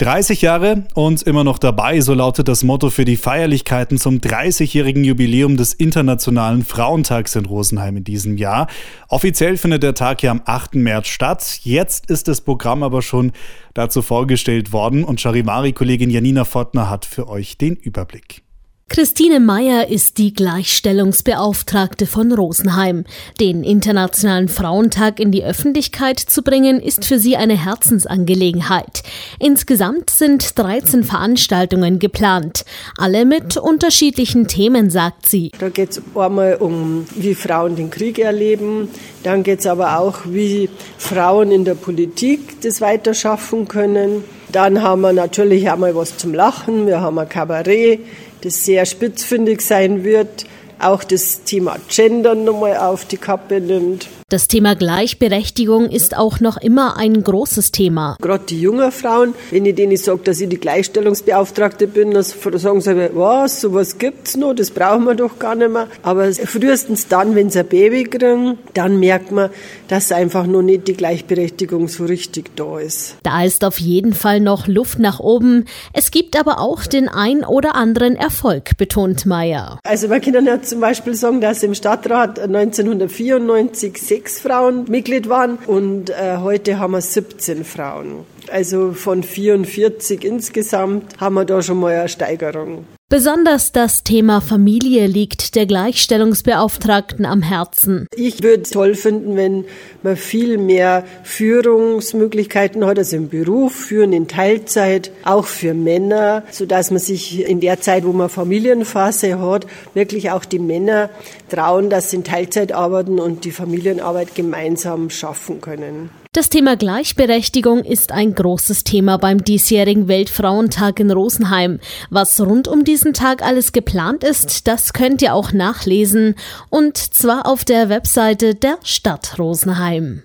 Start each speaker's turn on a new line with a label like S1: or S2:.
S1: 30 Jahre und immer noch dabei, so lautet das Motto für die Feierlichkeiten zum 30-jährigen Jubiläum des Internationalen Frauentags in Rosenheim in diesem Jahr. Offiziell findet der Tag ja am 8. März statt. Jetzt ist das Programm aber schon dazu vorgestellt worden und Charivari-Kollegin Janina Fottner hat für euch den Überblick.
S2: Christine Meyer ist die Gleichstellungsbeauftragte von Rosenheim. Den Internationalen Frauentag in die Öffentlichkeit zu bringen, ist für sie eine Herzensangelegenheit. Insgesamt sind 13 Veranstaltungen geplant, alle mit unterschiedlichen Themen, sagt sie.
S3: Da geht es einmal um, wie Frauen den Krieg erleben, dann geht es aber auch, wie Frauen in der Politik das weiterschaffen können. Dann haben wir natürlich einmal was zum Lachen, wir haben ein Kabarett, das sehr spitzfindig sein wird, auch das Thema Gender nochmal auf die Kappe nimmt.
S2: Das Thema Gleichberechtigung ist auch noch immer ein großes Thema.
S3: Gerade die jungen Frauen, wenn ich denen sage, dass ich die Gleichstellungsbeauftragte bin, dann sagen sie, was, sowas gibt's noch, das brauchen wir doch gar nicht mehr. Aber frühestens dann, wenn sie ein Baby kriegen, dann merkt man, dass einfach noch nicht die Gleichberechtigung so richtig da ist.
S2: Da ist auf jeden Fall noch Luft nach oben. Es gibt aber auch den ein oder anderen Erfolg, betont Meyer.
S3: Also man kann ja zum Beispiel sagen, dass im Stadtrat 1994 sechs Frauen Mitglied waren und äh, heute haben wir 17 Frauen. Also von 44 insgesamt haben wir da schon mal eine Steigerung.
S2: Besonders das Thema Familie liegt der Gleichstellungsbeauftragten am Herzen.
S3: Ich würde es toll finden, wenn man viel mehr Führungsmöglichkeiten hat, also im Beruf, führen in Teilzeit, auch für Männer, so dass man sich in der Zeit, wo man Familienphase hat, wirklich auch die Männer trauen, dass sie in Teilzeit arbeiten und die Familienarbeit gemeinsam schaffen können.
S2: Das Thema Gleichberechtigung ist ein großes Thema beim diesjährigen Weltfrauentag in Rosenheim. Was rund um diesen Tag alles geplant ist, das könnt ihr auch nachlesen und zwar auf der Webseite der Stadt Rosenheim.